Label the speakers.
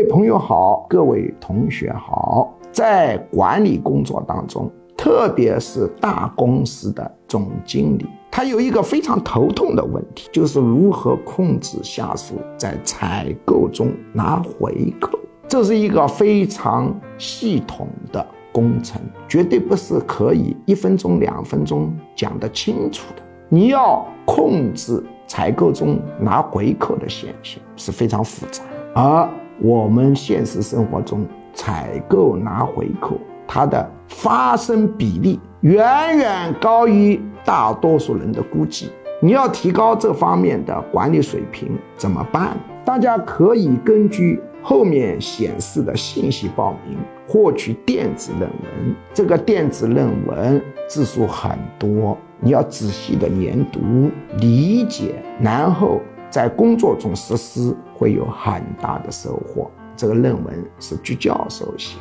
Speaker 1: 各位朋友好，各位同学好。在管理工作当中，特别是大公司的总经理，他有一个非常头痛的问题，就是如何控制下属在采购中拿回扣。这是一个非常系统的工程，绝对不是可以一分钟、两分钟讲得清楚的。你要控制采购中拿回扣的现象是非常复杂，而我们现实生活中采购拿回扣，它的发生比例远远高于大多数人的估计。你要提高这方面的管理水平怎么办？大家可以根据。后面显示的信息报名获取电子论文，这个电子论文字数很多，你要仔细的研读理解，然后在工作中实施，会有很大的收获。这个论文是鞠教授写。